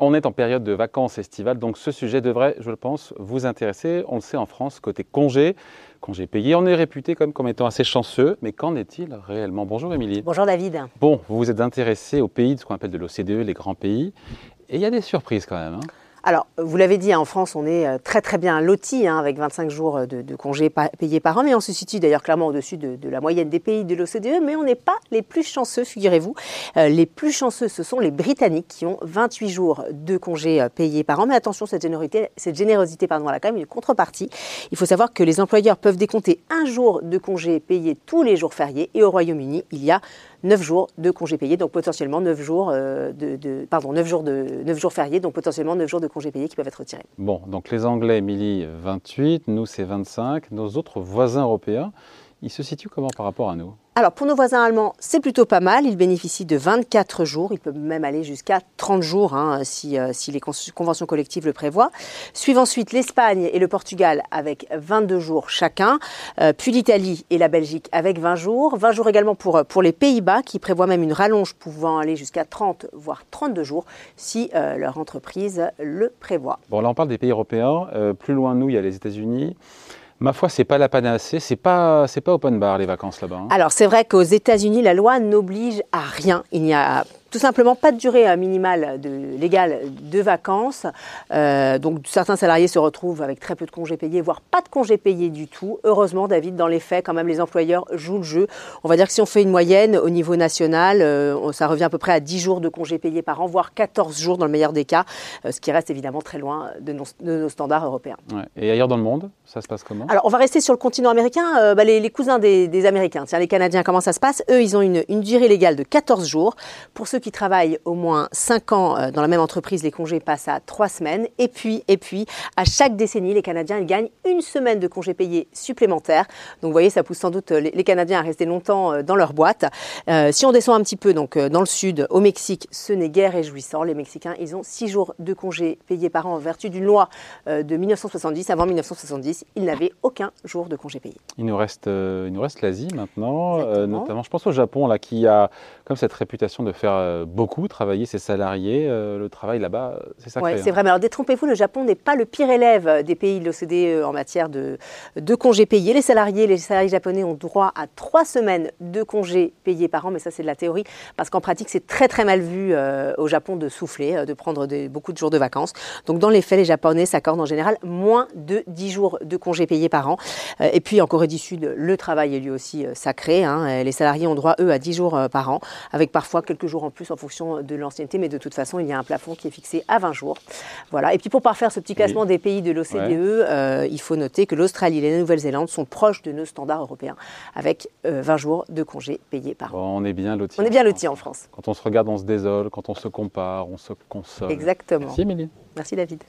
On est en période de vacances estivales, donc ce sujet devrait, je le pense, vous intéresser. On le sait en France, côté congé, congé payé, on est réputé comme, comme étant assez chanceux, mais qu'en est-il réellement? Bonjour Émilie. Bonjour David. Bon, vous vous êtes intéressé aux pays de ce qu'on appelle de l'OCDE, les grands pays, et il y a des surprises quand même. Hein. Alors, vous l'avez dit, en France, on est euh, très très bien loti, hein, avec 25 jours euh, de, congés payés par an, mais on se situe d'ailleurs clairement au-dessus de, la moyenne des pays de l'OCDE, mais on n'est pas les plus chanceux, figurez-vous. Euh, les plus chanceux, ce sont les Britanniques qui ont 28 jours de congés payés par an. Mais attention, cette générosité, cette générosité pardon, a quand même une contrepartie. Il faut savoir que les employeurs peuvent décompter un jour de congés payés tous les jours fériés, et au Royaume-Uni, il y a 9 jours de congés payés, donc potentiellement 9 jours, de, de, pardon, 9 jours, de, 9 jours fériés, donc potentiellement 9 jours de congés payés qui peuvent être retirés. Bon, donc les Anglais, Émilie, 28, nous c'est 25. Nos autres voisins européens, ils se situent comment par rapport à nous? Alors pour nos voisins allemands, c'est plutôt pas mal. Ils bénéficient de 24 jours. Ils peuvent même aller jusqu'à 30 jours hein, si, euh, si, les conventions collectives le prévoient. Suivent ensuite l'Espagne et le Portugal avec 22 jours chacun. Euh, puis l'Italie et la Belgique avec 20 jours. 20 jours également pour, euh, pour les Pays-Bas qui prévoient même une rallonge pouvant aller jusqu'à 30 voire 32 jours si leur entreprise le prévoit. Bon là on parle des pays européens. plus loin de nous il y a les États-Unis. Ma foi, c'est pas la panacée, c'est pas c'est pas open bar les vacances là-bas. Hein. Alors c'est vrai qu'aux États-Unis, la loi n'oblige à rien. Il n'y a tout simplement pas de durée minimale de, légale de vacances. Euh, donc certains salariés se retrouvent avec très peu de congés payés, voire pas de congés payés du tout. Heureusement, David, dans les faits, quand même, les employeurs jouent le jeu. On va dire que si on fait une moyenne au niveau national, euh, ça revient à peu près à 10 jours de congés payés par an, voire 14 jours dans le meilleur des cas, euh, ce qui reste évidemment très loin de nos, standards européens. Et ailleurs dans le monde, ça se passe comment? Alors on va rester sur le continent américain. Bah, les, cousins des, Américains, tiens, les Canadiens, comment ça se passe? Eux, ils ont une, une durée légale de 14 jours. Pour ceux qui travaillent au moins 5 ans euh, dans la même entreprise, les congés passent à 3 semaines. Et puis, et puis, à chaque décennie, les Canadiens ils gagnent une semaine de congés payés supplémentaires. Donc, vous voyez, ça pousse sans doute les, Canadiens à rester longtemps euh, dans leur boîte. Euh, si on descend un petit peu donc dans le sud, au Mexique, ce n'est guère réjouissant. Les Mexicains, ils ont 6 jours de congés payés par an en vertu d'une loi de 1970. Avant 1970, ils n'avaient aucun jour de congés payés. Il nous reste, il nous reste l'Asie maintenant, notamment, je pense au Japon, là, qui a comme cette réputation de faire beaucoup beaucoup travailler ses salariés. Euh, le travail là-bas, c'est ça. Oui, c'est vrai. Mais alors détrompez-vous, le Japon n'est pas le pire élève des pays de l'OCDE en matière de, congés payés. Les salariés, les salariés japonais ont droit à trois semaines de congés payés par an, mais ça c'est de la théorie, parce qu'en pratique c'est très très mal vu euh, au Japon de souffler, euh, de prendre beaucoup de jours de vacances. Donc dans les faits, les Japonais s'accordent en général moins de 10 jours de congés payés par an. et puis en Corée du Sud, le travail est lui aussi sacré. Hein. Les salariés ont droit, eux, à 10 jours par an, avec parfois quelques jours en plus en fonction de l'ancienneté, mais de toute façon, il y a un plafond qui est fixé à 20 jours. Voilà. Et puis pour parfaire ce petit classement des pays de l'OCDE, euh, il faut noter que l'Australie et la Nouvelle-Zélande sont proches de nos standards européens, avec 20 euh, jours de congés payés par an. on est bien lotis. On est bien lotis en France. Quand on se regarde, on se désole. Quand on se compare, on se console. Exactement. Merci, Émilie. Merci, David.